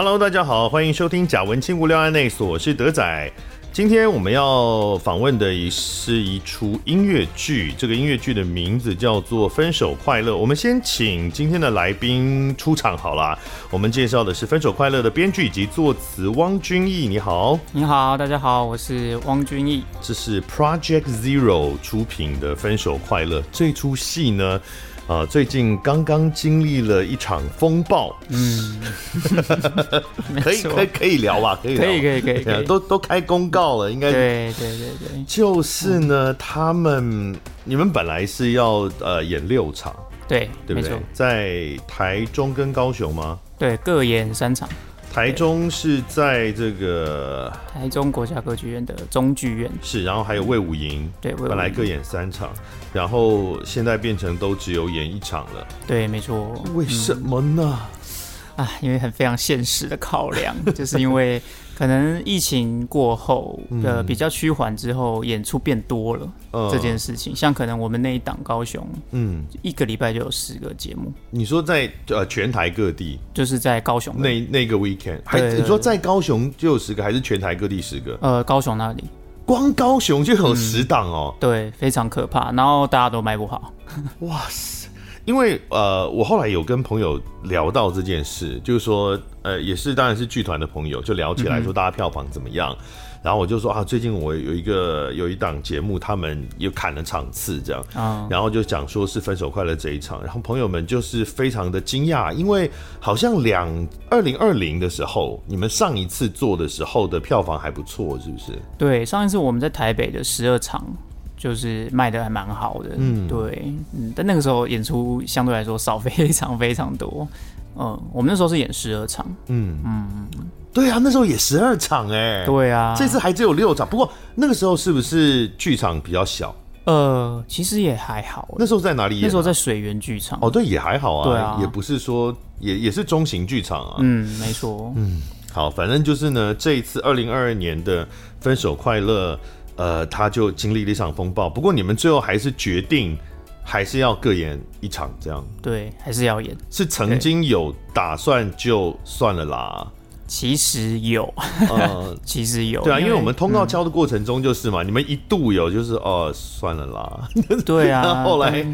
Hello，大家好，欢迎收听贾文青无聊案内所，我是德仔。今天我们要访问的也是一出音乐剧，这个音乐剧的名字叫做《分手快乐》。我们先请今天的来宾出场好了。我们介绍的是《分手快乐》的编剧以及作词汪君毅。你好，你好，大家好，我是汪君毅。这是 Project Zero 出品的《分手快乐》这出戏呢。啊，最近刚刚经历了一场风暴，嗯，可以可以可以聊吧，可以可以可以可以，可以。都都开公告了，应该。对对对对，就是呢，他们你们本来是要呃演六场，对对不对？在台中跟高雄吗？对，各演三场。台中是在这个台中国家歌剧院的中剧院，是，然后还有魏武营，对，本来各演三场，然后现在变成都只有演一场了，对，没错。为什么呢？嗯、啊，因为很非常现实的考量，就是因为。可能疫情过后，呃，比较趋缓之后，演出变多了。这件事情，像可能我们那一档高雄，嗯，一个礼拜就有十个节目。你说在呃全台各地，就是在高雄那那个 weekend，还你说在高雄就有十个，还是全台各地十个？呃，高雄那里，光高雄就有十档哦。对，非常可怕，然后大家都卖不好。哇塞！因为呃，我后来有跟朋友聊到这件事，就是说，呃，也是当然是剧团的朋友，就聊起来说大家票房怎么样。嗯、然后我就说啊，最近我有一个有一档节目，他们又砍了场次这样，嗯、然后就讲说是分手快乐这一场，然后朋友们就是非常的惊讶，因为好像两二零二零的时候，你们上一次做的时候的票房还不错，是不是？对，上一次我们在台北的十二场。就是卖的还蛮好的，嗯，对，嗯，但那个时候演出相对来说少非常非常多，嗯，我们那时候是演十二场，嗯。嗯，对啊，那时候也十二场哎，对啊，这次还只有六场，不过那个时候是不是剧场比较小？呃，其实也还好，那时候在哪里演？那时候在水源剧场，哦，对，也还好啊，对啊，也不是说也也是中型剧场啊，嗯，没错，嗯，好，反正就是呢，这一次二零二二年的分手快乐。呃，他就经历了一场风暴，不过你们最后还是决定，还是要各演一场，这样。对，还是要演。是曾经有打算就算了啦。其实有，呃，其实有。对啊，因为我们通告敲的过程中就是嘛，嗯、你们一度有就是哦，算了啦。对啊。后来。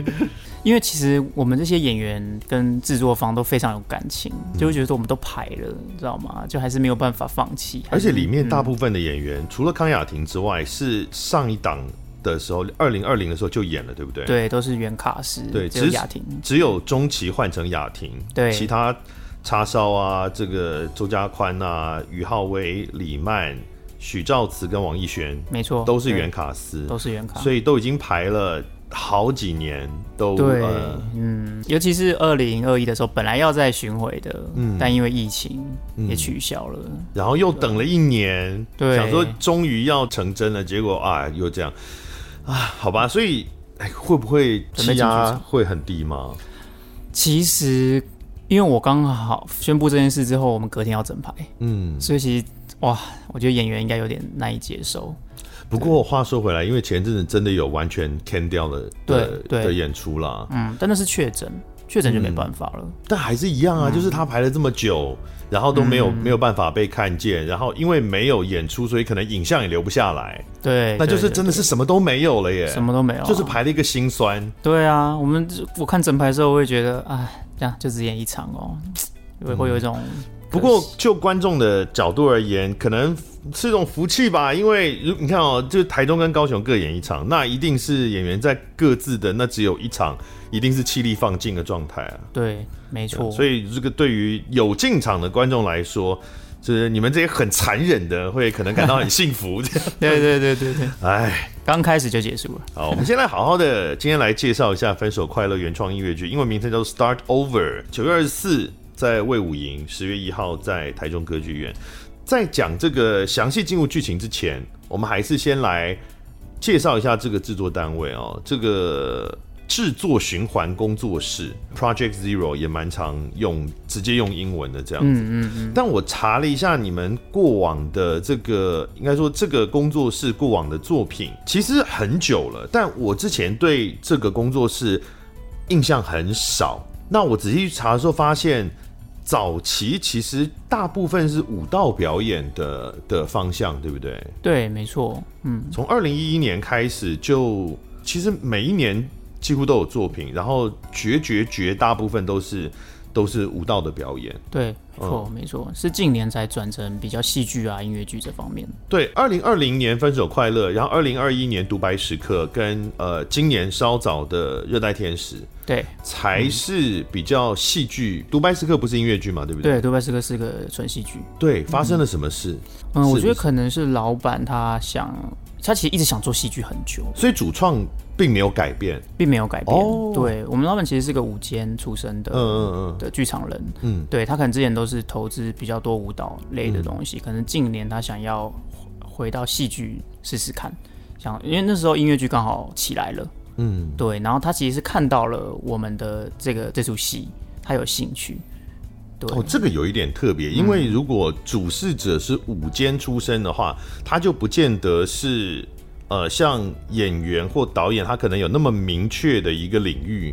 因为其实我们这些演员跟制作方都非常有感情，就会觉得说我们都排了，你知道吗？就还是没有办法放弃。而且里面大部分的演员，嗯、除了康雅婷之外，是上一档的时候，二零二零的时候就演了，对不对？对，都是原卡司。对，只有雅婷，只有中期换成雅婷。对，其他叉烧啊，这个周家宽啊，于浩威、李曼、许兆慈跟王艺轩，没错，都是原卡司，都是原卡，所以都已经排了。好几年都对，呃、嗯，尤其是二零二一的时候，本来要再巡回的，嗯，但因为疫情也取消了，嗯、然后又等了一年，对，想说终于要成真了，结果啊，又这样，啊，好吧，所以，哎，会不会气压会很低吗？其实，因为我刚好宣布这件事之后，我们隔天要整排，嗯，所以其实，哇，我觉得演员应该有点难以接受。不过话说回来，因为前阵子真的有完全 can 掉了对的演出啦，嗯，但那是确诊，确诊就没办法了。嗯、但还是一样啊，嗯、就是他排了这么久，然后都没有、嗯、没有办法被看见，然后因为没有演出，所以可能影像也留不下来。对，那就是真的是什么都没有了耶，什么都没有、啊，就是排了一个心酸。对啊，我们我看整排的时候，我会觉得，哎，这样就只演一场哦，会会有一种。嗯不过，就观众的角度而言，可能是一种福气吧。因为如你看哦，就台中跟高雄各演一场，那一定是演员在各自的那只有一场，一定是气力放尽的状态啊。对，没错。所以这个对于有进场的观众来说，就是你们这些很残忍的，会可能感到很幸福。对对对对对。哎，刚开始就结束了。好，我们先来好好的，今天来介绍一下《分手快乐》原创音乐剧，英文名称叫做《Start Over》，九月二十四。在魏武营，十月一号在台中歌剧院。在讲这个详细进入剧情之前，我们还是先来介绍一下这个制作单位哦。这个制作循环工作室 Project Zero 也蛮常用，直接用英文的这样子。嗯嗯嗯。但我查了一下你们过往的这个，应该说这个工作室过往的作品，其实很久了。但我之前对这个工作室印象很少。那我仔细去查的时候发现。早期其实大部分是舞蹈表演的的方向，对不对？对，没错。嗯，从二零一一年开始就，其实每一年几乎都有作品，然后绝绝绝大部分都是都是舞蹈的表演。对。没错，没错，是近年才转成比较戏剧啊、音乐剧这方面。对，二零二零年《分手快乐》，然后二零二一年《独白时刻》，跟呃今年稍早的《热带天使》，对，才是比较戏剧。《独白时刻》不是音乐剧嘛？对不对？对，《独白时刻》是个纯戏剧。对，发生了什么事？嗯，嗯，我觉得可能是老板他想，他其实一直想做戏剧很久，所以主创。并没有改变，并没有改变。哦、对，我们老板其实是个舞间出身的，嗯嗯嗯，的剧场人。嗯，对，他可能之前都是投资比较多舞蹈类的东西，嗯、可能近年他想要回到戏剧试试看，想因为那时候音乐剧刚好起来了。嗯，对，然后他其实是看到了我们的这个这出戏，他有兴趣。对，哦，这个有一点特别，因为如果主事者是舞间出身的话，他就不见得是。呃，像演员或导演，他可能有那么明确的一个领域，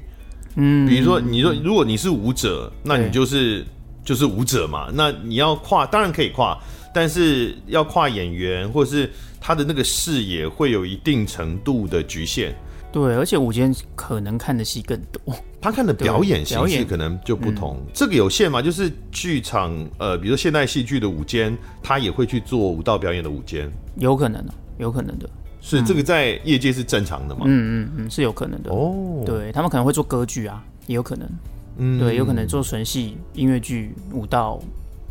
嗯，比如说，你说如果你是舞者，那你就是就是舞者嘛，那你要跨，当然可以跨，但是要跨演员或者是他的那个视野会有一定程度的局限。对，而且舞间可能看的戏更多，他看的表演形式可能就不同。这个有限嘛？就是剧场，呃，比如说现代戏剧的舞间，他也会去做舞蹈表演的舞间，有可能的，有可能的。是这个在业界是正常的嘛？嗯嗯嗯，是有可能的哦。对，他们可能会做歌剧啊，也有可能。嗯，对，有可能做纯戏、音乐剧、舞蹈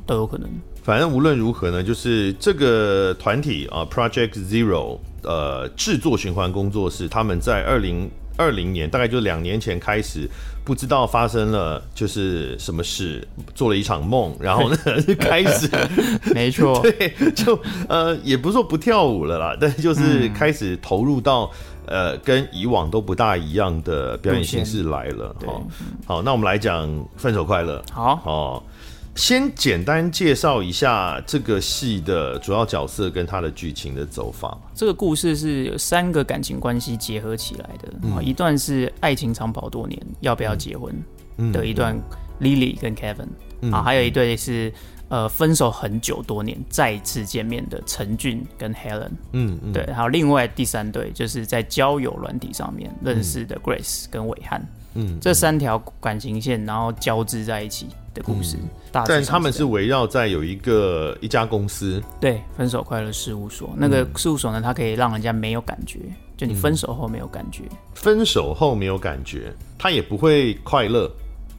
都有可能。反正无论如何呢，就是这个团体啊，Project Zero，呃，制作循环工作室，他们在二零二零年，大概就两年前开始。不知道发生了就是什么事，做了一场梦，然后呢 就开始，没错，对，就呃也不是说不跳舞了啦，但是就是开始投入到、嗯、呃跟以往都不大一样的表演形式来了。好，好，那我们来讲《分手快乐》。好，好。先简单介绍一下这个戏的主要角色跟他的剧情的走法。这个故事是有三个感情关系结合起来的啊，嗯、一段是爱情长跑多年，要不要结婚的一段，Lily 跟 Kevin 啊，还有一对是呃分手很久多年再次见面的陈俊跟 Helen，嗯，嗯。对，还有另外第三对就是在交友软体上面认识的 Grace 跟韦翰。嗯，这三条感情线，然后交织在一起的故事，嗯、但他们是围绕在有一个一家公司，对，分手快乐事务所。那个事务所呢，它可以让人家没有感觉，就你分手后没有感觉，嗯、分手后没有感觉，他也不会快乐，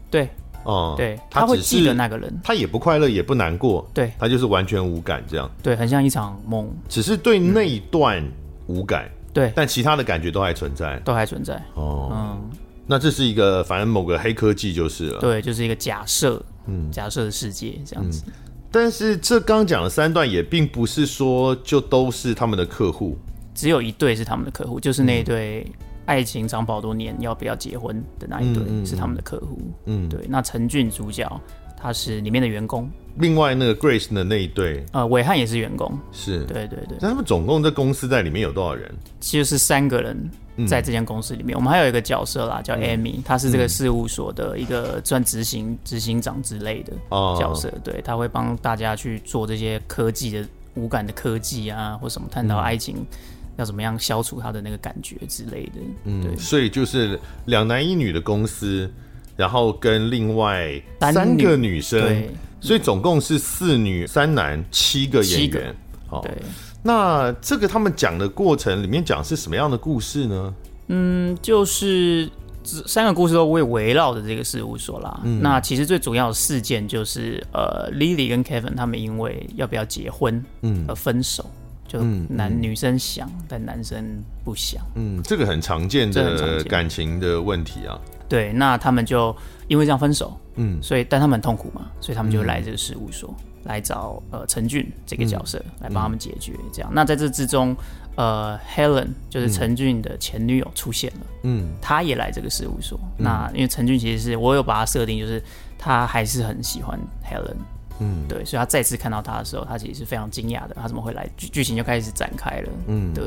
对，哦、嗯，对，他会记得那个人，他也不快乐，也不难过，对，他就是完全无感这样，对，很像一场梦，只是对那一段无感，嗯、对，但其他的感觉都还存在，都还存在，哦，嗯。那这是一个，反正某个黑科技就是了。对，就是一个假设，嗯，假设的世界这样子。嗯、但是这刚讲的三段也并不是说就都是他们的客户，只有一对是他们的客户，就是那一对爱情长跑多年要不要结婚的那一对是他们的客户。嗯，对。那陈俊主角他是里面的员工，另外那个 Grace 的那一对，呃，韦汉也是员工。是，对对对。那他们总共这公司在里面有多少人？其实是三个人。在这间公司里面，我们还有一个角色啦，叫 Amy，她是这个事务所的一个算执行执行长之类的角色。对，他会帮大家去做这些科技的无感的科技啊，或什么探讨爱情要怎么样消除他的那个感觉之类的。嗯，对，所以就是两男一女的公司，然后跟另外三个女生，对，所以总共是四女三男七个演员。好，那这个他们讲的过程里面讲是什么样的故事呢？嗯，就是三个故事都会围绕着这个事务所啦。嗯、那其实最主要的事件就是，呃，Lily 跟 Kevin 他们因为要不要结婚，嗯，而分手。嗯、就男女生想，嗯、但男生不想。嗯，这个很常见的感情的问题啊。对，那他们就因为这样分手。嗯，所以但他们很痛苦嘛，所以他们就来这个事务所。嗯来找呃陈俊这个角色、嗯、来帮他们解决这样，嗯、那在这之中，呃 Helen 就是陈俊的前女友出现了，嗯，他也来这个事务所。嗯、那因为陈俊其实是我有把他设定，就是他还是很喜欢 Helen，嗯，对，所以他再次看到他的时候，他其实是非常惊讶的，他怎么会来？剧剧情就开始展开了，嗯，对，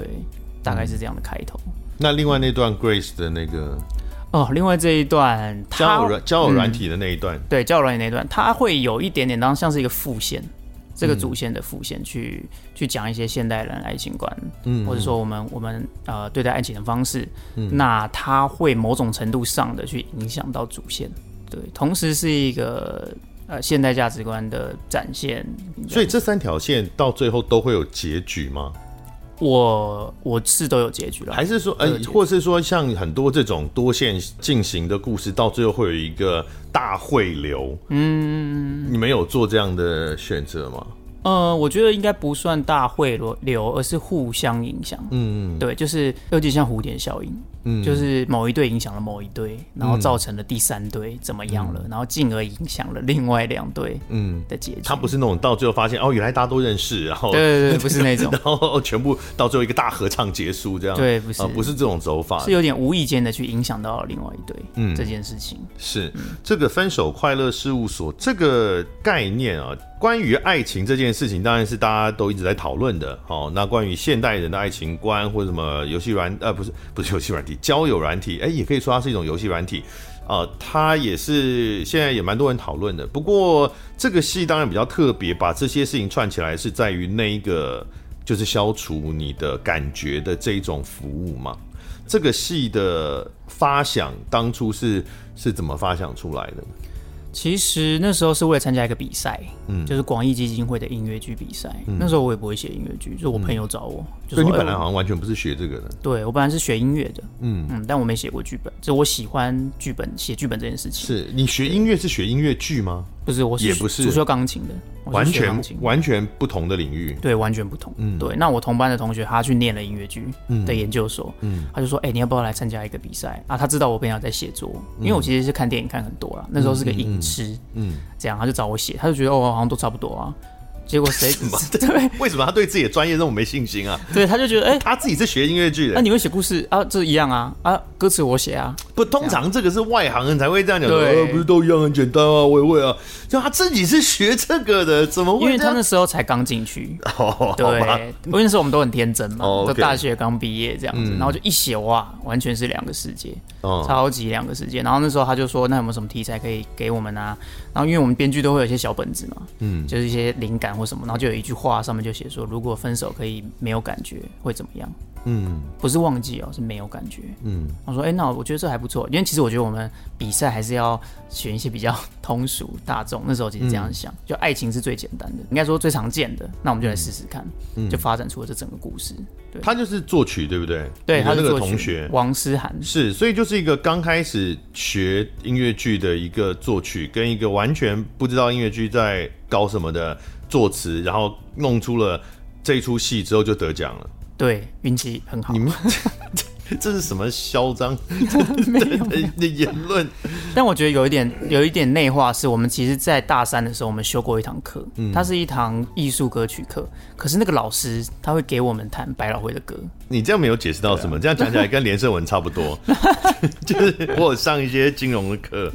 大概是这样的开头。那另外那段 Grace 的那个。哦，另外这一段交友软交友软体的那一段，嗯、对交友软体那一段，它会有一点点当像是一个副线，这个主线的副线去、嗯、去讲一些现代人爱情观，嗯，或者说我们我们呃对待爱情的方式，嗯，那它会某种程度上的去影响到主线，对，同时是一个呃现代价值观的展现。所以这三条线到最后都会有结局吗？我我是都有结局了，还是说，呃，或是说，像很多这种多线进行的故事，到最后会有一个大汇流？嗯，你们有做这样的选择吗？呃，我觉得应该不算大汇流，而是互相影响。嗯，对，就是有点像蝴蝶效应。嗯，就是某一对影响了某一对，然后造成了第三对怎么样了，嗯、然后进而影响了另外两对嗯的结局。他不是那种到最后发现哦，原来大家都认识，然后对对对，不是那种，然后全部到最后一个大合唱结束这样。对，不是、呃、不是这种走法，是有点无意间的去影响到了另外一对。嗯，这件事情是、嗯、这个分手快乐事务所这个概念啊，关于爱情这件事情，当然是大家都一直在讨论的。哦，那关于现代人的爱情观或者什么游戏软呃，不是不是游戏软体。交友软体，哎，也可以说它是一种游戏软体，呃，它也是现在也蛮多人讨论的。不过这个戏当然比较特别，把这些事情串起来是在于那一个就是消除你的感觉的这一种服务嘛。这个戏的发想当初是是怎么发想出来的？其实那时候是为了参加一个比赛，嗯，就是广义基金会的音乐剧比赛。嗯、那时候我也不会写音乐剧，就是我朋友找我。所以、嗯、你本来好像完全不是学这个的。对，我本来是学音乐的，嗯嗯，但我没写过剧本，就我喜欢剧本，写剧本这件事情。是你学音乐是学音乐剧吗？不是，我是也不是主修钢琴的，完全完全不同的领域。对，完全不同。嗯，对。那我同班的同学他去念了音乐剧的研究所，嗯，他就说：“哎、欸，你要不要来参加一个比赛啊？”他知道我平常在写作，因为我其实是看电影看很多了，那时候是个影痴，嗯，这样他就找我写，他就觉得哦，好像都差不多啊。结果谁？对，为什么他对自己的专业那么没信心啊？对，他就觉得，哎、欸，他自己是学音乐剧的，那、啊、你会写故事啊？这一样啊啊，歌词我写啊。不，通常这个是外行人才会这样讲。对、呃，不是都一样很简单啊？我也会啊。就他自己是学这个的，怎么会？因为他那时候才刚进去。哦，对，因为那时候我们都很天真嘛，哦 okay、都大学刚毕业这样子，嗯、然后就一写哇，完全是两个世界，哦、超级两个世界。然后那时候他就说，那有没有什么题材可以给我们啊？然后因为我们编剧都会有一些小本子嘛，嗯，就是一些灵感或什么，然后就有一句。话上面就写说，如果分手可以没有感觉，会怎么样？嗯，不是忘记哦，是没有感觉。嗯，我说，哎、欸，那我觉得这还不错，因为其实我觉得我们比赛还是要选一些比较 通俗大众。那时候其实这样想，嗯、就爱情是最简单的，应该说最常见的，那我们就来试试看，嗯、就发展出了这整个故事。对，他就是作曲，对不对？对，他那个同学王思涵是，所以就是一个刚开始学音乐剧的一个作曲，跟一个完全不知道音乐剧在搞什么的。作词，然后弄出了这一出戏之后就得奖了。对，运气很好。你们 这是什么嚣张 的言论？但我觉得有一点，有一点内化，是我们其实，在大三的时候，我们修过一堂课，嗯，它是一堂艺术歌曲课。可是那个老师他会给我们弹百老汇的歌。你这样没有解释到什么？这样讲起来跟连胜文差不多。就是我有上一些金融的课，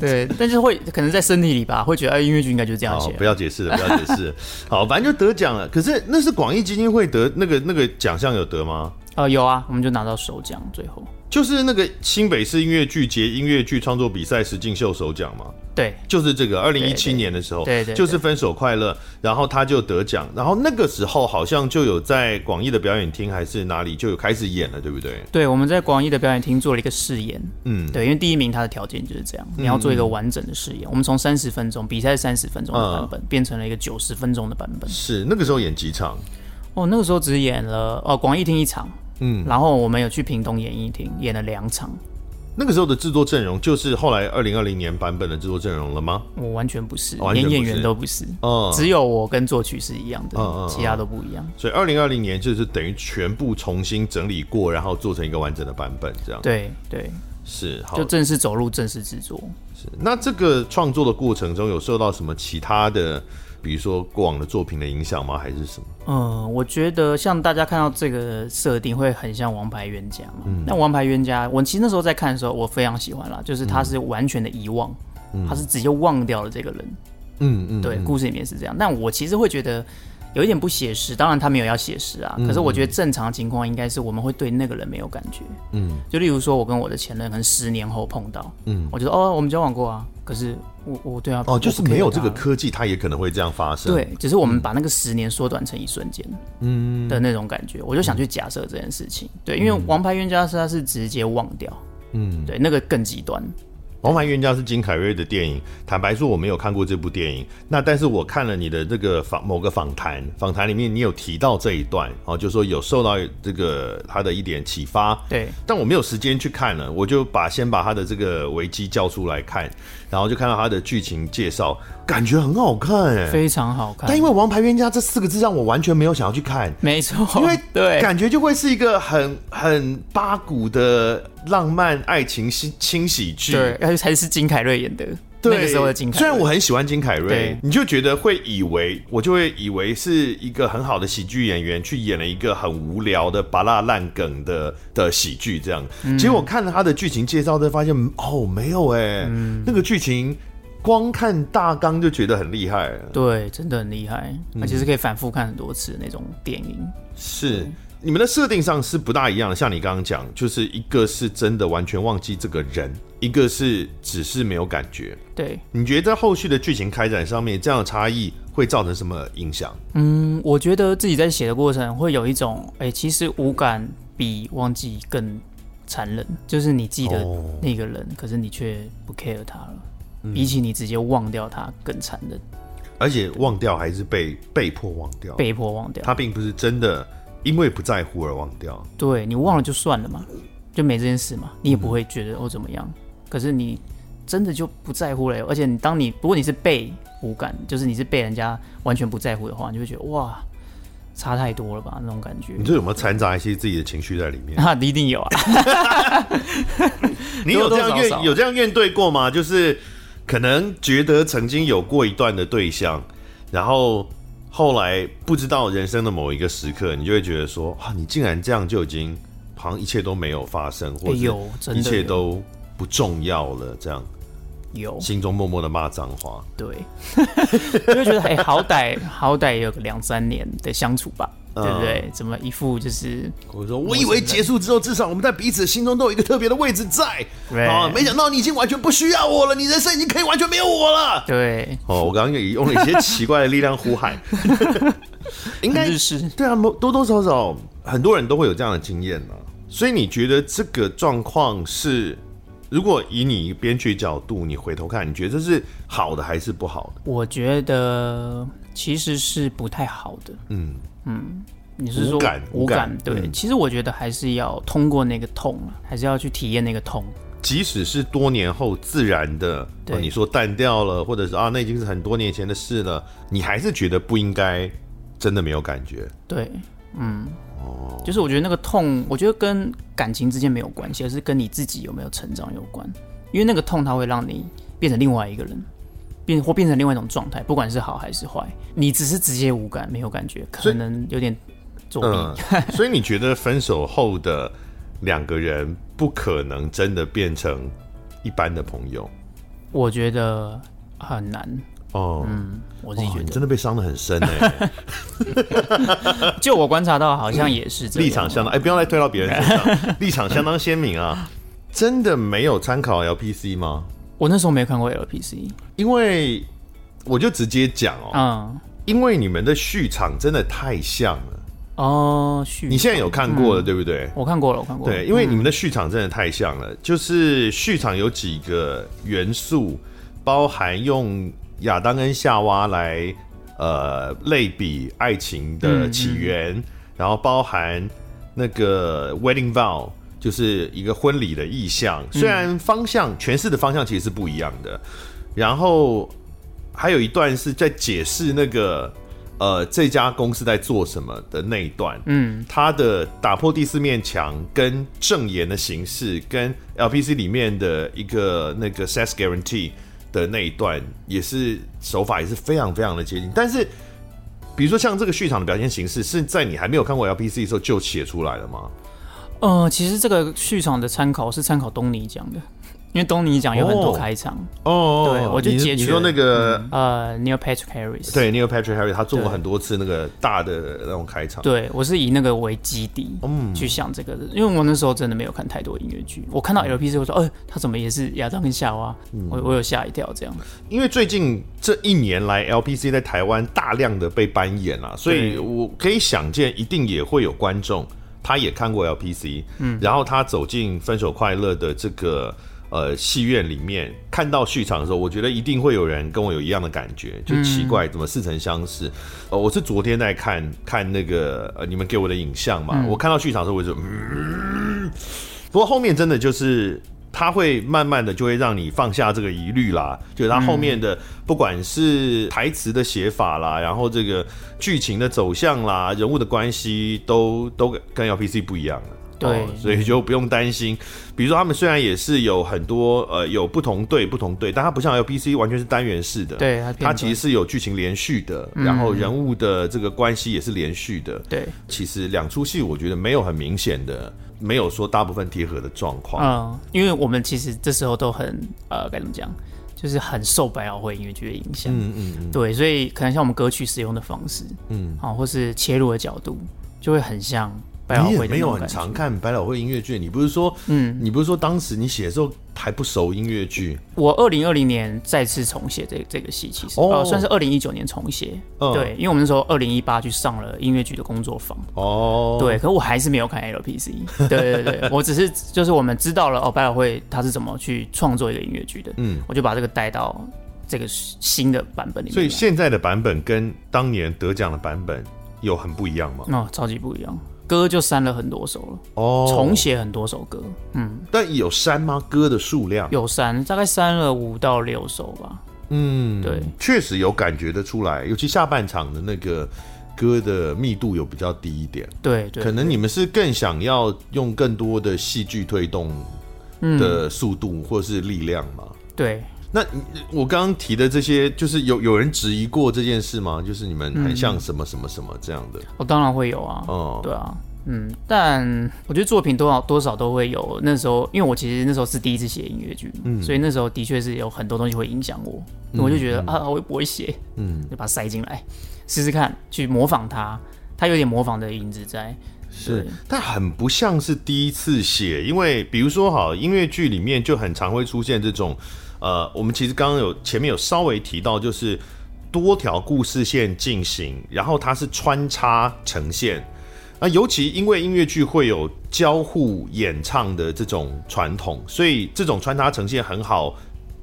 对，但是会可能在身体里吧，会觉得哎，音乐剧应该就是这样写。不要解释了，不要解释。好，反正就得奖了。可是那是广义基金会得那个那个奖项有得吗？呃，有啊，我们就拿到首奖，最后就是那个新北市音乐剧节音乐剧创作比赛实境秀首奖嘛。对，就是这个二零一七年的时候，对对，就是分手快乐，然后他就得奖，然后那个时候好像就有在广义的表演厅还是哪里就有开始演了，对不对？对，我们在广义的表演厅做了一个试演，嗯，对，因为第一名他的条件就是这样，你要做一个完整的试演。我们从三十分钟比赛三十分钟的版本变成了一个九十分钟的版本。是那个时候演几场？哦，那个时候只演了哦广义厅一场。嗯，然后我们有去屏东演艺厅演了两场。那个时候的制作阵容就是后来二零二零年版本的制作阵容了吗？我完全不是，连演员都不是，哦，只有我跟作曲是一样的，嗯、其他都不一样。所以二零二零年就是等于全部重新整理过，然后做成一个完整的版本，这样。对对，是，好，就正式走入正式制作。是，那这个创作的过程中有受到什么其他的？比如说过往的作品的影响吗？还是什么？嗯，我觉得像大家看到这个设定会很像《王牌冤家》嘛。嗯。那《王牌冤家》，我其实那时候在看的时候，我非常喜欢啦，就是他是完全的遗忘，嗯、他是直接忘掉了这个人。嗯嗯。嗯对，故事里面是这样。但我其实会觉得有一点不写实。当然他没有要写实啊，可是我觉得正常情况应该是我们会对那个人没有感觉。嗯，就例如说我跟我的前任可能十年后碰到，嗯，我觉得哦，我们交往过啊，可是我我对啊，哦，就是没有这个科技，它也可能会这样发生。对，只是我们把那个十年缩短成一瞬间，嗯的那种感觉，我就想去假设这件事情。对，因为王牌冤家是他是直接忘掉，嗯，对，那个更极端。《王牌冤家》是金凯瑞的电影，坦白说我没有看过这部电影。那但是我看了你的这个访某个访谈，访谈里面你有提到这一段，哦，就说有受到这个他的一点启发。对，但我没有时间去看了，我就把先把他的这个危机叫出来看，然后就看到他的剧情介绍，感觉很好看，哎，非常好看。但因为《王牌冤家》这四个字让我完全没有想要去看，没错，因为 对，感觉就会是一个很很八股的。浪漫爱情新轻喜剧，对，而且才是金凯瑞演的。对，那个时候的金凯，虽然我很喜欢金凯瑞，你就觉得会以为，我就会以为是一个很好的喜剧演员去演了一个很无聊的芭乐烂梗的的喜剧这样。嗯、结果我看了他的剧情介绍，才发现哦，没有哎、欸，嗯、那个剧情光看大纲就觉得很厉害。对，真的很厉害，而且是可以反复看很多次的那种电影。是。你们的设定上是不大一样的，像你刚刚讲，就是一个是真的完全忘记这个人，一个是只是没有感觉。对，你觉得在后续的剧情开展上面，这样的差异会造成什么影响？嗯，我觉得自己在写的过程会有一种，哎、欸，其实无感比忘记更残忍，就是你记得那个人，哦、可是你却不 care 他了，嗯、比起你直接忘掉他更残忍。而且忘掉还是被被迫忘掉，被迫忘掉，他并不是真的。因为不在乎而忘掉，对，你忘了就算了嘛，就没这件事嘛，你也不会觉得哦怎么样。可是你真的就不在乎了，而且你当你如果你是被无感，就是你是被人家完全不在乎的话，你就会觉得哇，差太多了吧那种感觉。你这有没有掺杂一些自己的情绪在里面？啊，一定有啊。你有这样怨有这样怨怼过吗？就是可能觉得曾经有过一段的对象，然后。后来不知道人生的某一个时刻，你就会觉得说，啊，你竟然这样就已经好像一切都没有发生，或者一切都不重要了，这样。有。心中默默的骂脏话，对，就会觉得哎，好歹好歹也有个两三年的相处吧。对不对？怎么一副就是？我说，我以为结束之后，至少我们在彼此心中都有一个特别的位置在。对啊，没想到你已经完全不需要我了，你人生已经可以完全没有我了。对。哦，我刚刚也用了一些奇怪的力量呼喊。应该是对啊，多多少少很多人都会有这样的经验呢。所以你觉得这个状况是，如果以你编剧角度，你回头看，你觉得这是好的还是不好的？我觉得其实是不太好的。嗯。嗯，你是说无感？无感对，嗯、其实我觉得还是要通过那个痛，还是要去体验那个痛。即使是多年后自然的，对、哦，你说淡掉了，或者是啊，那已经是很多年前的事了，你还是觉得不应该真的没有感觉。对，嗯，哦，就是我觉得那个痛，我觉得跟感情之间没有关系，而是跟你自己有没有成长有关。因为那个痛，它会让你变成另外一个人。变或变成另外一种状态，不管是好还是坏，你只是直接无感，没有感觉，可能有点作弊。呃、所以你觉得分手后的两个人不可能真的变成一般的朋友？我觉得很难哦。嗯，我自己觉得、哦、真的被伤的很深哎。就我观察到，好像也是立场相当哎，不要再推到别人身上，立场相当鲜明啊。真的没有参考 LPC 吗？我那时候没看过 LPC，因为我就直接讲哦，嗯，因为你们的续场真的太像了。哦，续，你现在有看过了、嗯、对不对？我看过了，我看过了，对，因为你们的续场真的太像了，嗯、就是续场有几个元素，包含用亚当跟夏娃来呃类比爱情的起源，然后包含那个 wedding vow。就是一个婚礼的意象，虽然方向诠释的方向其实是不一样的。然后还有一段是在解释那个呃这家公司在做什么的那一段。嗯，它的打破第四面墙跟证言的形式，跟 LPC 里面的一个那个 s e s guarantee 的那一段，也是手法也是非常非常的接近。但是，比如说像这个续场的表现形式，是在你还没有看过 LPC 的时候就写出来了吗？呃，其实这个序场的参考是参考东尼讲的因为东尼奖有很多开场哦，对，我就截取你说那个呃，Neil Patrick Harris，对，Neil Patrick Harris，他做过很多次那个大的那种开场。对，我是以那个为基底，嗯，去想这个的，因为我那时候真的没有看太多音乐剧，我看到 LPC 我说，哎，他怎么也是亚当跟夏娃，我我有吓一跳这样。因为最近这一年来，LPC 在台湾大量的被搬演啊，所以我可以想见，一定也会有观众，他也看过 LPC，嗯，然后他走进《分手快乐》的这个。呃，戏院里面看到剧场的时候，我觉得一定会有人跟我有一样的感觉，就奇怪怎么似曾相识。呃，我是昨天在看看那个呃你们给我的影像嘛，嗯、我看到剧场的时候我就嗯，不过后面真的就是他会慢慢的就会让你放下这个疑虑啦，就是他后面的不管是台词的写法啦，然后这个剧情的走向啦，人物的关系都都跟 LPC 不一样了。对，所以就不用担心。比如说，他们虽然也是有很多呃有不同队不同队，但它不像 LPC 完全是单元式的。对，它其实是有剧情连续的，然后人物的这个关系也是连续的。对，其实两出戏我觉得没有很明显的，没有说大部分贴合的状况。嗯，因为我们其实这时候都很呃该怎么讲，就是很受百老汇音乐剧的影响。嗯嗯嗯。对，所以可能像我们歌曲使用的方式，嗯，啊，或是切入的角度，就会很像。你也没有很常看百老汇音乐剧，你不是说，嗯，你不是说当时你写的时候还不熟音乐剧？我二零二零年再次重写这这个戏，其实哦，算是二零一九年重写。对，因为我们那时候二零一八去上了音乐剧的工作坊。哦，对，可我还是没有看 LPC。对对对，我只是就是我们知道了哦，百老汇他是怎么去创作一个音乐剧的，嗯，我就把这个带到这个新的版本里面。所以现在的版本跟当年得奖的版本有很不一样吗？哦，超级不一样。歌就删了很多首了哦，重写很多首歌，嗯，但有删吗？歌的数量有删，大概删了五到六首吧。嗯，对，确实有感觉得出来，尤其下半场的那个歌的密度有比较低一点。对对，可能你们是更想要用更多的戏剧推动的速度或是力量嘛？对。那我刚刚提的这些，就是有有人质疑过这件事吗？就是你们很像什么什么什么这样的？我、当然会有啊。哦，对啊，嗯，但我觉得作品多少多少都会有。那时候，因为我其实那时候是第一次写音乐剧，嗯，所以那时候的确是有很多东西会影响我。嗯、我就觉得、嗯、啊，我不会写，嗯，就把它塞进来试试看，去模仿它。它有点模仿的影子在，是，但很不像是第一次写，因为比如说好，音乐剧里面就很常会出现这种。呃，我们其实刚刚有前面有稍微提到，就是多条故事线进行，然后它是穿插呈现。那尤其因为音乐剧会有交互演唱的这种传统，所以这种穿插呈现很好，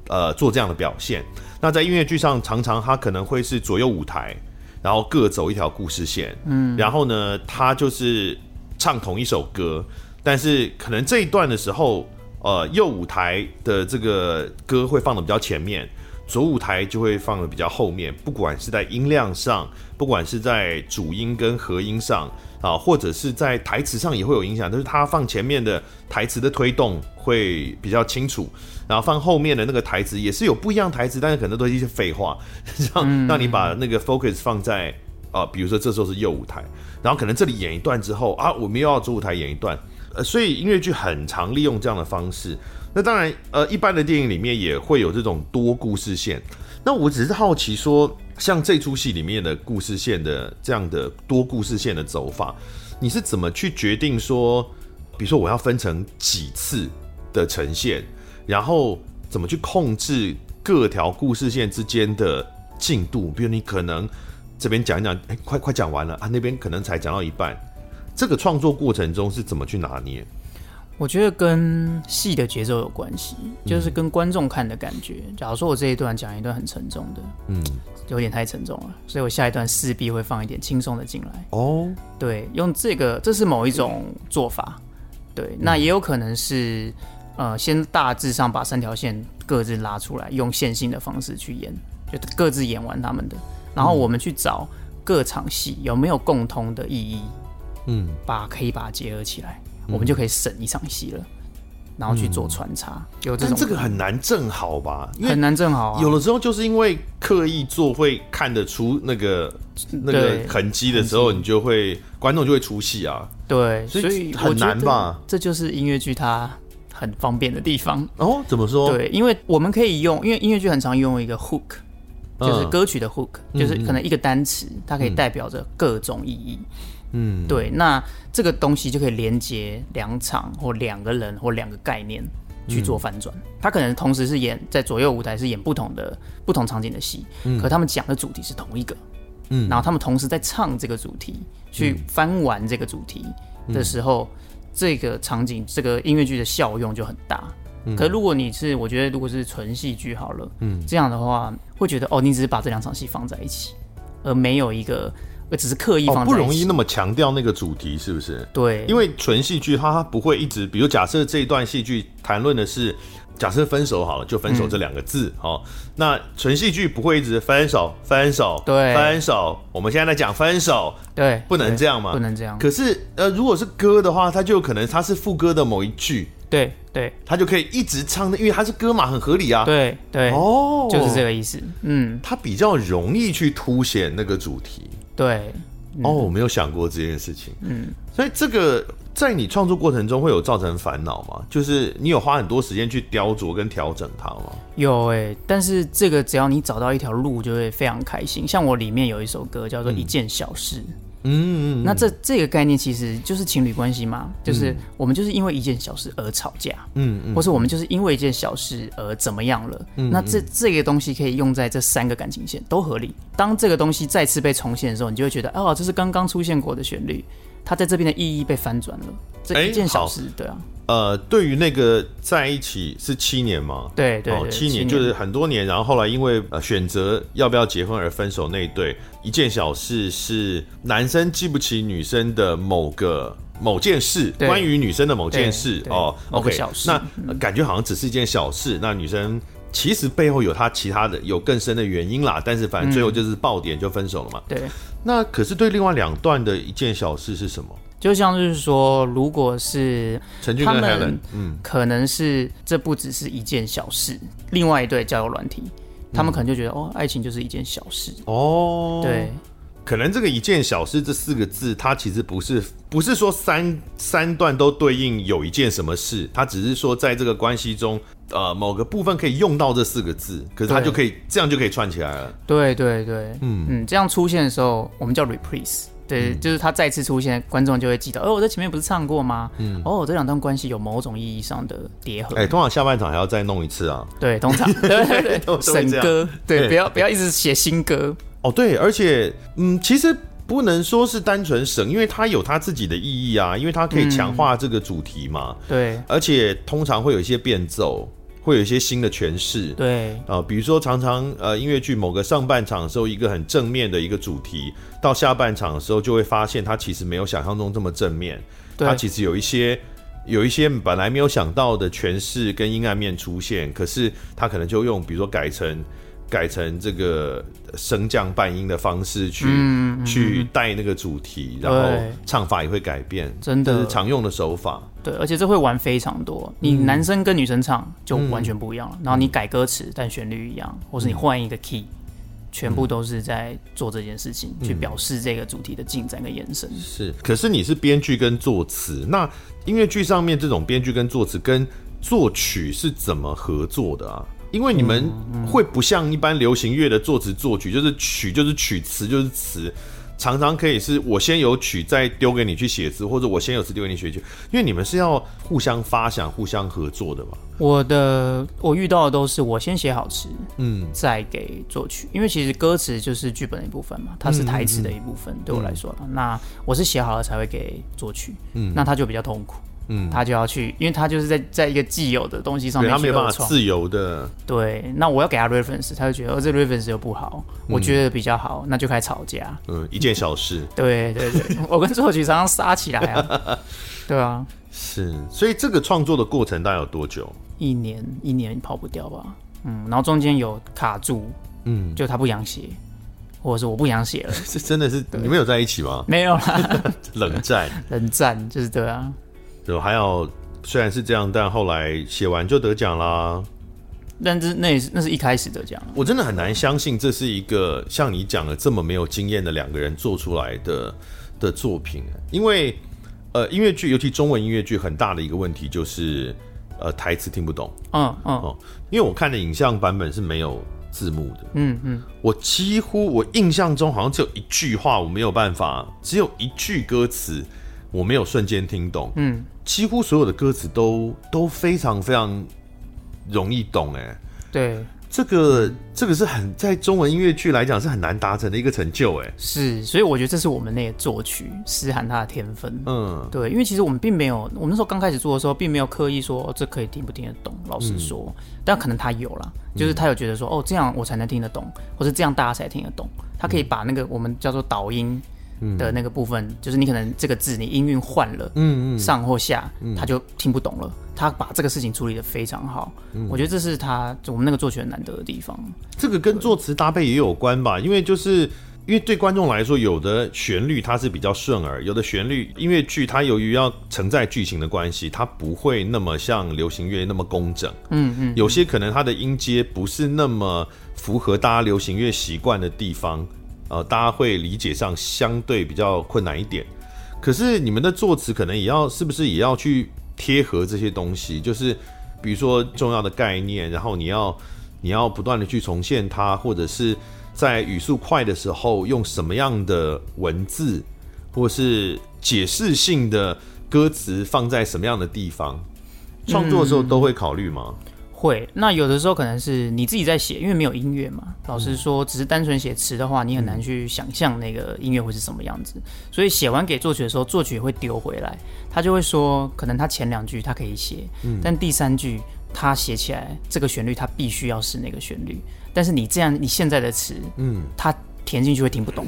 呃，做这样的表现。那在音乐剧上，常常它可能会是左右舞台，然后各走一条故事线，嗯，然后呢，它就是唱同一首歌，但是可能这一段的时候。呃，右舞台的这个歌会放的比较前面，左舞台就会放的比较后面。不管是在音量上，不管是在主音跟和音上啊，或者是在台词上也会有影响。就是它放前面的台词的推动会比较清楚，然后放后面的那个台词也是有不一样台词，但是可能都是一些废话，让让你把那个 focus 放在啊，比如说这时候是右舞台，然后可能这里演一段之后啊，我们又要左舞台演一段。所以音乐剧很常利用这样的方式。那当然，呃，一般的电影里面也会有这种多故事线。那我只是好奇说，像这出戏里面的故事线的这样的多故事线的走法，你是怎么去决定说，比如说我要分成几次的呈现，然后怎么去控制各条故事线之间的进度？比如你可能这边讲一讲，哎，快快讲完了啊，那边可能才讲到一半。这个创作过程中是怎么去拿捏？我觉得跟戏的节奏有关系，就是跟观众看的感觉。嗯、假如说我这一段讲一段很沉重的，嗯，有点太沉重了，所以我下一段势必会放一点轻松的进来。哦，对，用这个，这是某一种做法。对，那也有可能是，呃，先大致上把三条线各自拉出来，用线性的方式去演，就各自演完他们的，然后我们去找各场戏有没有共通的意义。嗯，把可以把它结合起来，嗯、我们就可以省一场戏了，然后去做穿插。嗯、有这种，但这个很难正好吧？很难正好啊。有的时候就是因为刻意做，会看得出那个那个痕迹的时候，你就会观众就会出戏啊。对，所以很难吧？这就是音乐剧它很方便的地方。哦，怎么说？对，因为我们可以用，因为音乐剧很常用一个 hook，就是歌曲的 hook，、嗯、就是可能一个单词，它可以代表着各种意义。嗯，对，那这个东西就可以连接两场或两个人或两个概念去做翻转。它可能同时是演在左右舞台是演不同的不同场景的戏，可他们讲的主题是同一个。嗯，然后他们同时在唱这个主题，去翻完这个主题的时候，嗯、这个场景、这个音乐剧的效用就很大。嗯、可如果你是，我觉得如果是纯戏剧好了，嗯，这样的话会觉得哦，你只是把这两场戏放在一起，而没有一个，而只是刻意放不容易那么强调那个主题，是不是？对，因为纯戏剧它它不会一直，比如假设这一段戏剧谈论的是。假设分手好了，就分手这两个字哦。那纯戏剧不会一直分手，分手，对，分手。我们现在在讲分手，对，不能这样嘛，不能这样。可是呃，如果是歌的话，它就有可能它是副歌的某一句，对对，它就可以一直唱的，因为它是歌嘛，很合理啊。对对，哦，就是这个意思。嗯，它比较容易去凸显那个主题。对，哦，我没有想过这件事情。嗯，所以这个。在你创作过程中会有造成烦恼吗？就是你有花很多时间去雕琢跟调整它吗？有哎、欸，但是这个只要你找到一条路，就会非常开心。像我里面有一首歌叫做《一件小事》，嗯，那这这个概念其实就是情侣关系嘛，就是我们就是因为一件小事而吵架，嗯嗯，或是我们就是因为一件小事而怎么样了。嗯，那这这个东西可以用在这三个感情线都合理。当这个东西再次被重现的时候，你就会觉得哦，这是刚刚出现过的旋律。它在这边的意义被翻转了，这一件小事，欸、对啊。呃，对于那个在一起是七年嘛？对对，对，哦，七年就是很多年，然后后来因为呃选择要不要结婚而分手那一对，一件小事是男生记不起女生的某个某件事，关于女生的某件事哦，OK，小事，那、呃、感觉好像只是一件小事，那女生其实背后有她其他的有更深的原因啦，但是反正最后就是爆点就分手了嘛。对。那可是对另外两段的一件小事是什么？就像是说，如果是陈俊跟 Helen，嗯，可能是这不只是一件小事。嗯、另外一对交友软体，他们可能就觉得、嗯、哦，爱情就是一件小事哦。对，可能这个一件小事这四个字，它其实不是不是说三三段都对应有一件什么事，它只是说在这个关系中。呃，某个部分可以用到这四个字，可是它就可以这样就可以串起来了。对对对，嗯嗯，这样出现的时候，我们叫 reprise。对，嗯、就是他再次出现，观众就会记得，哦，我在前面不是唱过吗？嗯，哦，这两段关系有某种意义上的叠合。哎、欸，通常下半场还要再弄一次啊。对，通常对对 对，审歌，对，不要不要一直写新歌。哦，对，而且嗯，其实不能说是单纯省，因为它有它自己的意义啊，因为它可以强化这个主题嘛。嗯、对，而且通常会有一些变奏。会有一些新的诠释，对。啊、呃，比如说常常呃音乐剧某个上半场的时候一个很正面的一个主题，到下半场的时候就会发现它其实没有想象中这么正面，对。它其实有一些有一些本来没有想到的诠释跟阴暗面出现，可是他可能就用比如说改成。改成这个升降半音的方式去、嗯、去带那个主题，然后唱法也会改变，真的。是常用的手法。对，而且这会玩非常多。你男生跟女生唱就完全不一样了，嗯、然后你改歌词但旋律一样，或是你换一个 key，、嗯、全部都是在做这件事情，嗯、去表示这个主题的进展跟延伸。是，可是你是编剧跟作词，那音乐剧上面这种编剧跟作词跟作曲是怎么合作的啊？因为你们会不像一般流行乐的作词作曲，就是曲就是曲，词就是词，常常可以是我先有曲，再丢给你去写词，或者我先有词丢给你写曲。因为你们是要互相发想、互相合作的嘛。我的我遇到的都是我先写好词，嗯，再给作曲。因为其实歌词就是剧本的一部分嘛，它是台词的一部分。对我来说，那我是写好了才会给作曲，嗯，那他就比较痛苦。嗯，他就要去，因为他就是在在一个既有的东西上面，他没有办法自由的。对，那我要给他 reference，他就觉得哦，这 reference 又不好，我觉得比较好，那就开始吵架。嗯，一件小事。对对对，我跟作曲常常杀起来啊。对啊，是，所以这个创作的过程大概有多久？一年，一年跑不掉吧。嗯，然后中间有卡住，嗯，就他不想写，或者是我不想写了。是真的是你们有在一起吗？没有啦，冷战，冷战就是对啊。就还要，虽然是这样，但后来写完就得奖啦。但是那也是那是一开始得奖。我真的很难相信这是一个像你讲的这么没有经验的两个人做出来的的作品。因为呃，音乐剧尤其中文音乐剧很大的一个问题就是呃台词听不懂。嗯嗯哦，因为我看的影像版本是没有字幕的。嗯嗯，我几乎我印象中好像只有一句话我没有办法，只有一句歌词我没有瞬间听懂。嗯，几乎所有的歌词都都非常非常容易懂。哎，对。这个这个是很在中文音乐剧来讲是很难达成的一个成就，哎，是，所以我觉得这是我们那个作曲诗涵他的天分，嗯，对，因为其实我们并没有，我们那时候刚开始做的时候，并没有刻意说这可以听不听得懂，老实说，嗯、但可能他有啦，就是他有觉得说，哦，这样我才能听得懂，或者这样大家才听得懂，他可以把那个我们叫做导音。的那个部分，就是你可能这个字你音韵换了，嗯嗯，上或下，他就听不懂了。他把这个事情处理的非常好，我觉得这是他我们那个作曲很难得的地方。这个跟作词搭配也有关吧？因为就是因为对观众来说，有的旋律它是比较顺耳，有的旋律音乐剧它由于要承载剧情的关系，它不会那么像流行乐那么工整。嗯嗯，有些可能它的音阶不是那么符合大家流行乐习惯的地方。呃，大家会理解上相对比较困难一点，可是你们的作词可能也要，是不是也要去贴合这些东西？就是比如说重要的概念，然后你要你要不断的去重现它，或者是在语速快的时候用什么样的文字，或是解释性的歌词放在什么样的地方，创作的时候都会考虑吗？会，那有的时候可能是你自己在写，因为没有音乐嘛。老实说，只是单纯写词的话，你很难去想象那个音乐会是什么样子。所以写完给作曲的时候，作曲也会丢回来，他就会说，可能他前两句他可以写，但第三句他写起来这个旋律他必须要是那个旋律。但是你这样，你现在的词，嗯，他填进去会听不懂。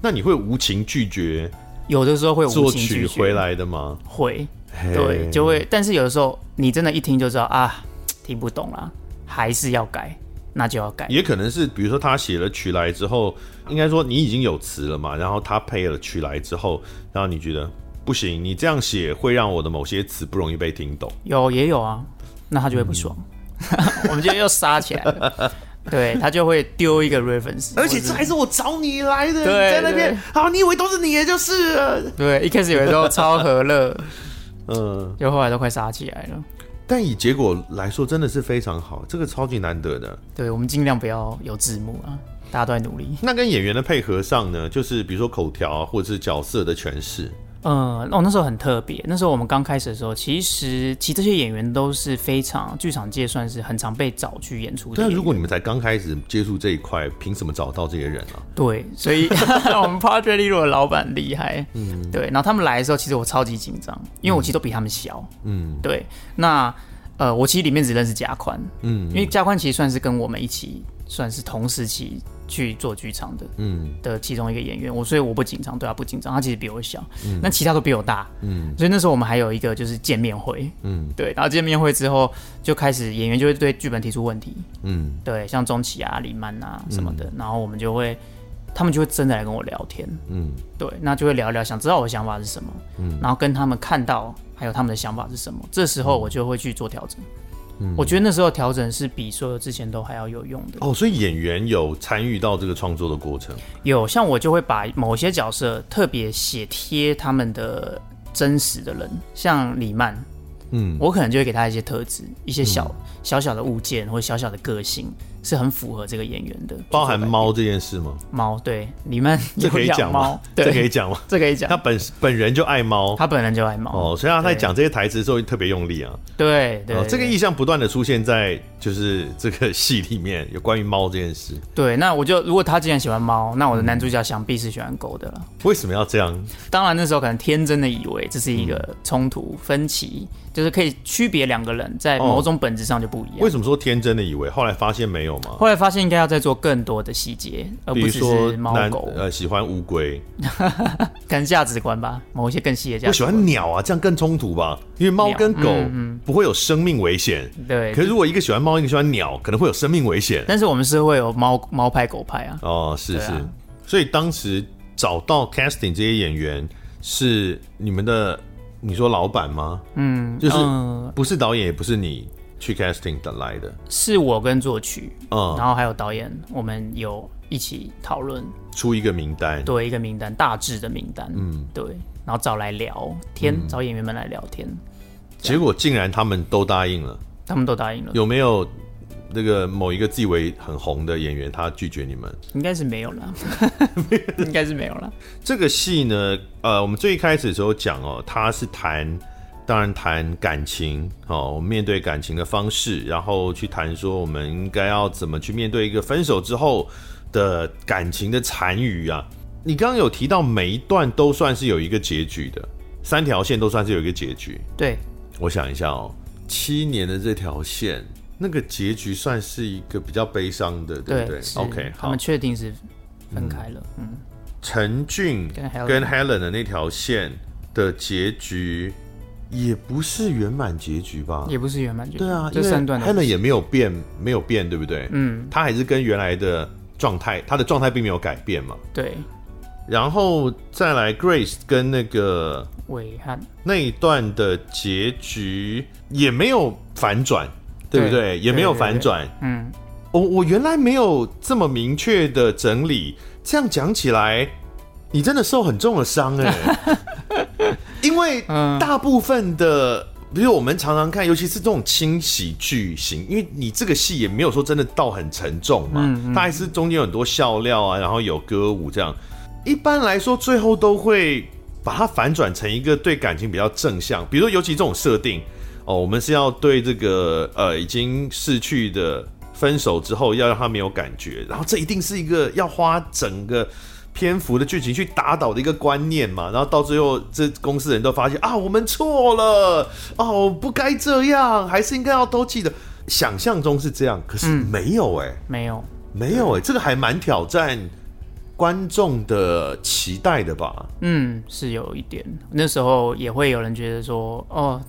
那你会无情拒绝？有的时候会无情拒绝回来的吗？会，对，就会。但是有的时候你真的一听就知道啊。听不懂了，还是要改，那就要改。也可能是，比如说他写了曲来之后，应该说你已经有词了嘛，然后他配了曲来之后，然后你觉得不行，你这样写会让我的某些词不容易被听懂。有也有啊，那他就会不爽，嗯、我们就又杀起来了。对，他就会丢一个 reference，而且这还是我找你来的，对在那边，好，你以为都是你的就是了。对，一开始以为都超和乐，嗯，就后来都快杀起来了。但以结果来说，真的是非常好，这个超级难得的。对，我们尽量不要有字幕啊，大家都在努力。那跟演员的配合上呢，就是比如说口条啊或者是角色的诠释。嗯，哦，那时候很特别。那时候我们刚开始的时候，其实其实这些演员都是非常剧场界算是很常被找去演出的。但如果你们才刚开始接触这一块，凭什么找到这些人啊？对，所以 我们 Padre Lero 的老板厉害。嗯，对。然后他们来的时候，其实我超级紧张，因为我其实都比他们小。嗯，对。那呃，我其实里面只认识嘉宽。嗯，因为嘉宽其实算是跟我们一起，算是同时期。去做剧场的，嗯，的其中一个演员，我所以我不紧张，对他不紧张，他其实比我小，嗯，那其他都比我大，嗯，所以那时候我们还有一个就是见面会，嗯，对，然后见面会之后就开始演员就会对剧本提出问题，嗯，对，像钟琪啊、李曼啊什么的，嗯，然后我们就会，他们就会真的来跟我聊天，嗯，对，那就会聊一聊，想知道我的想法是什么，嗯，然后跟他们看到还有他们的想法是什么，这时候我就会去做调整。嗯、我觉得那时候调整是比所有之前都还要有用的。哦，所以演员有参与到这个创作的过程，有，像我就会把某些角色特别写贴他们的真实的人，像李曼，嗯，我可能就会给他一些特质，一些小、嗯、小小的物件或者小小的个性。是很符合这个演员的，包含猫这件事吗？猫对，你们 这可以讲吗？这可以讲吗？这可以讲。他本本人就爱猫，他本人就爱猫哦，所以他在讲这些台词的时候特别用力啊。对对，这个意象不断的出现在就是这个戏里面，有关于猫这件事。对，那我就如果他既然喜欢猫，那我的男主角想必是喜欢狗的了。为什么要这样？当然那时候可能天真的以为这是一个冲突分歧，就是可以区别两个人在某种本质上就不一样。为什么说天真的以为？后来发现没有吗？后来发现应该。要再做更多的细节，而不是猫狗。呃，喜欢乌龟，可能价值观吧，某一些更细的价值。我喜欢鸟啊，这样更冲突吧？因为猫跟狗不会有生命危险。对。可是如果一个喜欢猫，一个喜欢鸟，可能会有生命危险。但是我们是会有猫猫派狗派啊。哦，是是。所以当时找到 casting 这些演员是你们的，你说老板吗？嗯，就是不是导演，也不是你。去 casting 的来的，是我跟作曲，嗯，然后还有导演，我们有一起讨论。出一个名单，对，一个名单，大致的名单，嗯，对，然后找来聊天，找演员们来聊天，结果竟然他们都答应了，他们都答应了，有没有？那个某一个自以为很红的演员，他拒绝你们，应该是没有了，应该是没有了。这个戏呢，呃，我们最一开始的时候讲哦，他是谈，当然谈感情哦，我们面对感情的方式，然后去谈说我们应该要怎么去面对一个分手之后的感情的残余啊。你刚刚有提到每一段都算是有一个结局的，三条线都算是有一个结局。对，我想一下哦，七年的这条线。那个结局算是一个比较悲伤的，对不对？OK，好，他们确定是分开了。嗯，陈俊跟 Helen 的那条线的结局也不是圆满结局吧？也不是圆满结局。对啊，这三段 Helen 也没有变，没有变，对不对？嗯，他还是跟原来的状态，他的状态并没有改变嘛。对。然后再来 Grace 跟那个伟汉那一段的结局也没有反转。对不对？对也没有反转。嗯，我我原来没有这么明确的整理。这样讲起来，你真的受很重的伤哎。因为大部分的，比如我们常常看，尤其是这种轻喜剧型，因为你这个戏也没有说真的到很沉重嘛，嗯嗯、它还是中间有很多笑料啊，然后有歌舞这样。一般来说，最后都会把它反转成一个对感情比较正向，比如说尤其这种设定。哦，我们是要对这个呃已经逝去的分手之后，要让他没有感觉，然后这一定是一个要花整个篇幅的剧情去打倒的一个观念嘛，然后到最后这公司人都发现啊，我们错了，哦，不该这样，还是应该要都记得。想象中是这样，可是没有哎、欸嗯，没有，没有哎、欸，这个还蛮挑战观众的期待的吧？嗯，是有一点，那时候也会有人觉得说，哦。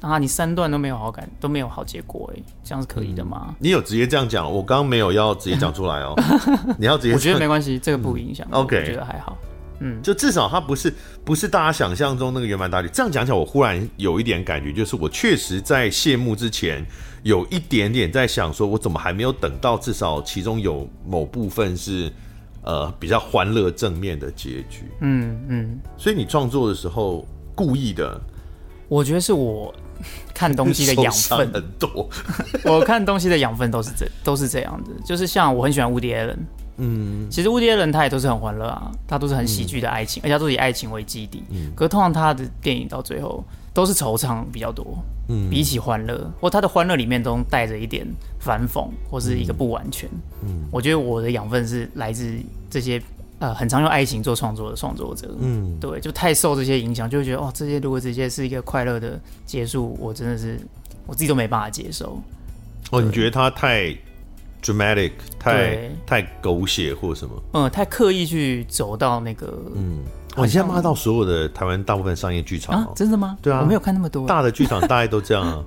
啊！你三段都没有好感，都没有好结果，哎，这样是可以的吗？嗯、你有直接这样讲，我刚刚没有要直接讲出来哦。你要直接，我觉得没关系，这个不影响。OK，、嗯、我觉得还好。嗯，就至少它不是不是大家想象中那个圆满大结局。这样讲起来，我忽然有一点感觉，就是我确实在谢幕之前有一点点在想，说我怎么还没有等到至少其中有某部分是呃比较欢乐正面的结局。嗯嗯。所以你创作的时候故意的？我觉得是我。看东西的养分。很多，我看东西的养分都是这都是这样的，就是像我很喜欢 Woody Allen，嗯，其实 Woody Allen 他也都是很欢乐啊，他都是很喜剧的爱情，嗯、而且他都以爱情为基底，嗯，可是通常他的电影到最后都是惆怅比较多，嗯，比起欢乐，或他的欢乐里面都带着一点反讽或是一个不完全，嗯，我觉得我的养分是来自这些。呃，很常用爱情做创作的创作者，嗯，对，就太受这些影响，就会觉得哦，这些如果直接是一个快乐的结束，我真的是我自己都没办法接受。哦，你觉得他太 dramatic，太太狗血或什么？嗯，太刻意去走到那个，嗯，我现在骂到所有的台湾大部分商业剧场，哦啊，真的吗？对啊，我没有看那么多大的剧场，大概都这样啊。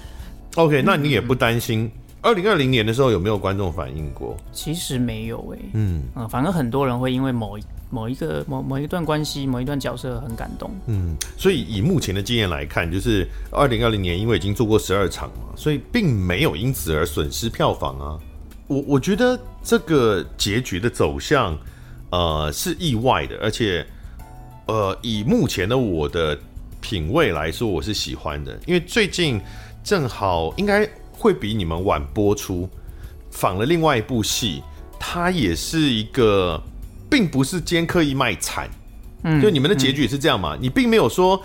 OK，那你也不担心？二零二零年的时候有没有观众反映过？其实没有诶、欸，嗯嗯，反正很多人会因为某一某一个某某一段关系、某一段角色很感动，嗯，所以以目前的经验来看，就是二零二零年因为已经做过十二场嘛，所以并没有因此而损失票房啊。我我觉得这个结局的走向，呃，是意外的，而且呃，以目前的我的品味来说，我是喜欢的，因为最近正好应该。会比你们晚播出，仿了另外一部戏，它也是一个，并不是今天刻意卖惨，嗯，就你们的结局也是这样嘛？嗯、你并没有说，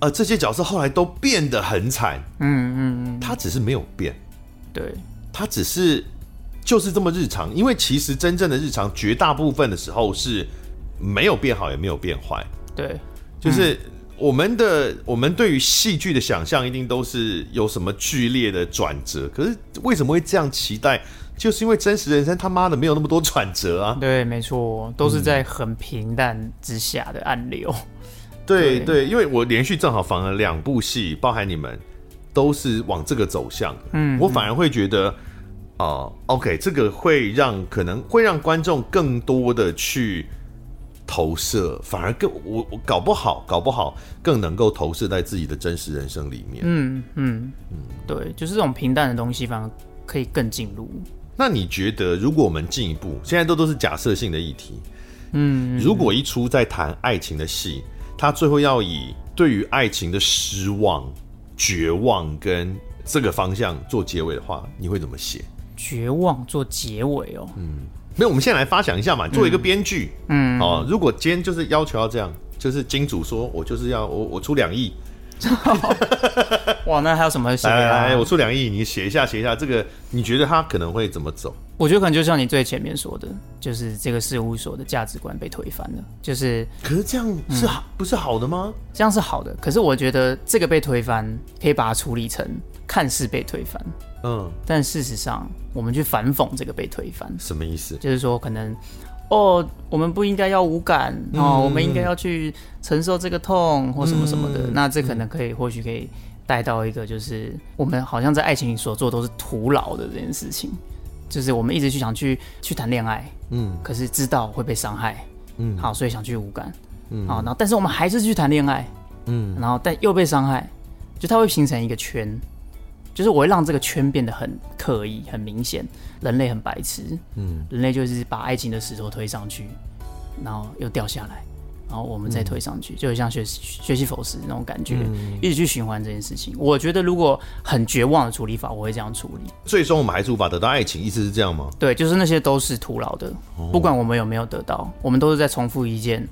呃，这些角色后来都变得很惨，嗯嗯嗯，他只是没有变，对，他只是就是这么日常，因为其实真正的日常绝大部分的时候是没有变好也没有变坏，对，就是。嗯我们的我们对于戏剧的想象一定都是有什么剧烈的转折，可是为什么会这样期待？就是因为真实人生他妈的没有那么多转折啊！对，没错，都是在很平淡之下的暗流。嗯、对对，对，因为我连续正好访了两部戏，包含你们都是往这个走向。嗯，我反而会觉得，哦、呃，OK，这个会让可能会让观众更多的去。投射反而更我我搞不好搞不好更能够投射在自己的真实人生里面。嗯嗯嗯，对，就是这种平淡的东西，反而可以更进入。那你觉得，如果我们进一步，现在都都是假设性的议题。嗯，如果一出在谈爱情的戏，他最后要以对于爱情的失望绝望跟这个方向做结尾的话，你会怎么写？绝望做结尾哦，嗯，没有，我们现在来发想一下嘛，作为一个编剧，嗯，哦，如果今天就是要求要这样，就是金主说我就是要我我出两亿。哇，那还有什么写？来来来，我出两亿，你写一下，写一下。这个你觉得他可能会怎么走？我觉得可能就像你最前面说的，就是这个事务所的价值观被推翻了。就是，可是这样是好，不是好的吗？这样是好的。可是我觉得这个被推翻，可以把它处理成看似被推翻，嗯，但事实上我们去反讽这个被推翻，什么意思？就是说可能。哦，我们不应该要无感哦，嗯、我们应该要去承受这个痛或什么什么的。嗯、那这可能可以，嗯、或许可以带到一个，就是我们好像在爱情里所做都是徒劳的这件事情。就是我们一直去想去去谈恋爱，嗯，可是知道会被伤害，嗯，好，所以想去无感，嗯，好，然后但是我们还是去谈恋爱，嗯，然后但又被伤害，就它会形成一个圈。就是我会让这个圈变得很刻意、很明显。人类很白痴，嗯，人类就是把爱情的石头推上去，然后又掉下来，然后我们再推上去，嗯、就像学学习佛斯那种感觉，嗯、一直去循环这件事情。我觉得如果很绝望的处理法，我会这样处理。最终我们还是无法得到爱情，意思是这样吗？对，就是那些都是徒劳的，哦、不管我们有没有得到，我们都是在重复一件。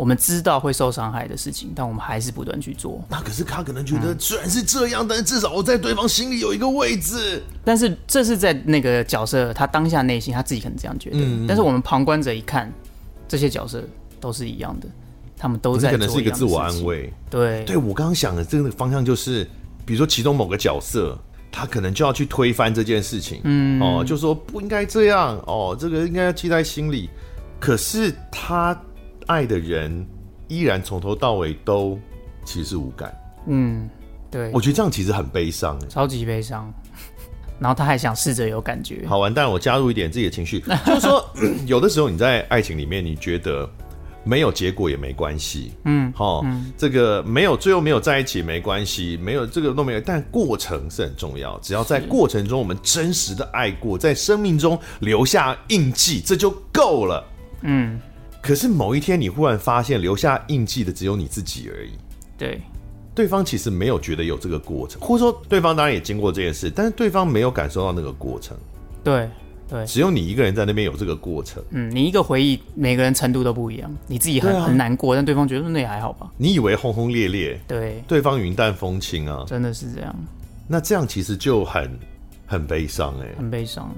我们知道会受伤害的事情，但我们还是不断去做。那可是他可能觉得，虽然是这样，嗯、但是至少我在对方心里有一个位置。但是这是在那个角色他当下内心他自己可能这样觉得。嗯、但是我们旁观者一看，这些角色都是一样的，他们都在。可能是一个自我安慰。对，对我刚刚想的这个方向就是，比如说其中某个角色，他可能就要去推翻这件事情。嗯，哦，就说不应该这样。哦，这个应该要记在心里。可是他。爱的人依然从头到尾都其实是无感。嗯，对，我觉得这样其实很悲伤，超级悲伤。然后他还想试着有感觉。好，完蛋，我加入一点自己的情绪，就是说，有的时候你在爱情里面，你觉得没有结果也没关系。嗯，好，这个没有最后没有在一起也没关系，没有这个都没有，但过程是很重要。只要在过程中我们真实的爱过，在生命中留下印记，这就够了。嗯。可是某一天，你忽然发现留下印记的只有你自己而已。对，对方其实没有觉得有这个过程，或者说对方当然也经过这件事，但是对方没有感受到那个过程。对对，只有你一个人在那边有这个过程。嗯，你一个回忆，每个人程度都不一样。你自己很、啊、很难过，但对方觉得那也还好吧？你以为轰轰烈烈，对，对方云淡风轻啊，真的是这样。那这样其实就很很悲伤哎、欸，很悲伤。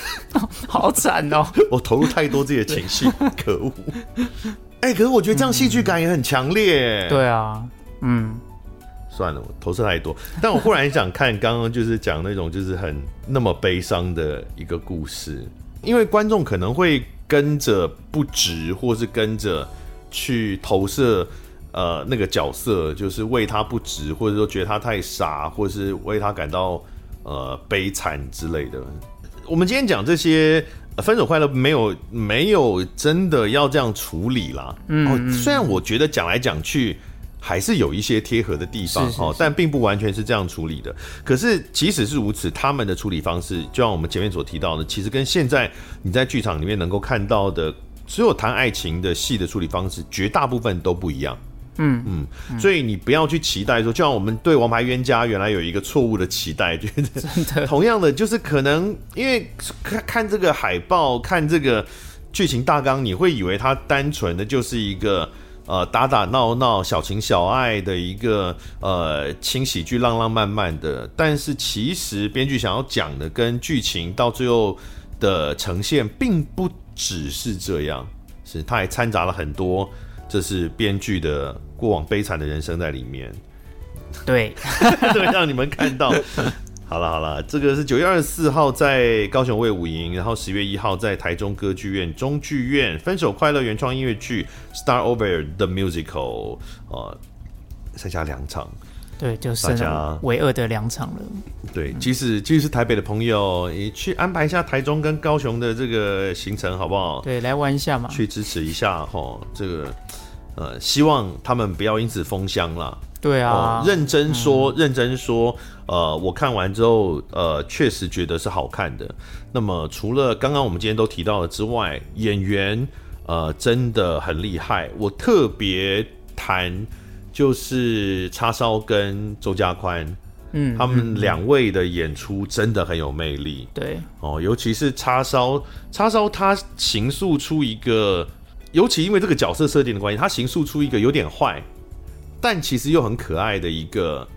好惨哦！我投入太多自己的情绪，可恶！哎，可是我觉得这样戏剧感也很强烈。对啊，嗯，算了，我投射太多。但我忽然想看刚刚就是讲那种就是很那么悲伤的一个故事，因为观众可能会跟着不值，或是跟着去投射呃那个角色，就是为他不值，或者说觉得他太傻，或者是为他感到呃悲惨之类的。我们今天讲这些分手快乐，没有没有真的要这样处理啦。嗯，嗯，虽然我觉得讲来讲去还是有一些贴合的地方哦，但并不完全是这样处理的。可是即使是如此，他们的处理方式，就像我们前面所提到的，其实跟现在你在剧场里面能够看到的所有谈爱情的戏的处理方式，绝大部分都不一样。嗯嗯，所以你不要去期待说，就像我们对《王牌冤家》原来有一个错误的期待，觉得同样的就是可能因为看看这个海报，看这个剧情大纲，你会以为它单纯的就是一个呃打打闹闹、小情小爱的一个呃轻喜剧、浪浪漫漫的，但是其实编剧想要讲的跟剧情到最后的呈现，并不只是这样，是它还掺杂了很多。这是编剧的过往悲惨的人生在里面，对，对，让你们看到。好了好了，这个是九月二十四号在高雄卫武营，然后十月一号在台中歌剧院中剧院《分手快乐》原创音乐剧《Start Over the Musical》呃，剩下两场。对，就剩下唯二的两场了。对，即使即使是台北的朋友，你去安排一下台中跟高雄的这个行程，好不好？对，来玩一下嘛，去支持一下哈。这个呃，希望他们不要因此封箱了。对啊，哦、认真说，嗯、认真说，呃，我看完之后，呃，确实觉得是好看的。那么，除了刚刚我们今天都提到了之外，演员呃真的很厉害。我特别谈。就是叉烧跟周家宽，嗯，他们两位的演出真的很有魅力。对哦，尤其是叉烧，叉烧他形塑出一个，尤其因为这个角色设定的关系，他形塑出一个有点坏，但其实又很可爱的一个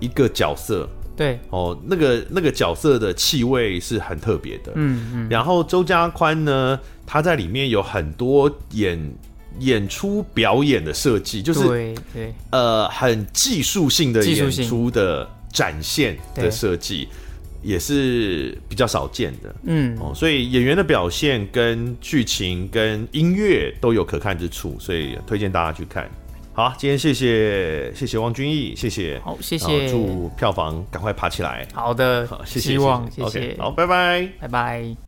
一个角色。对哦，那个那个角色的气味是很特别的。嗯嗯。然后周家宽呢，他在里面有很多演演出表演的设计，就是对对。呃很技术性的演出的展现的设计，也是比较少见的。嗯。哦，所以演员的表现跟剧情跟音乐都有可看之处，所以推荐大家去看。好，今天谢谢谢谢汪君毅，谢谢，好，谢谢，祝票房赶快爬起来。好的，好，谢谢，希望，谢谢，好，拜拜，拜拜。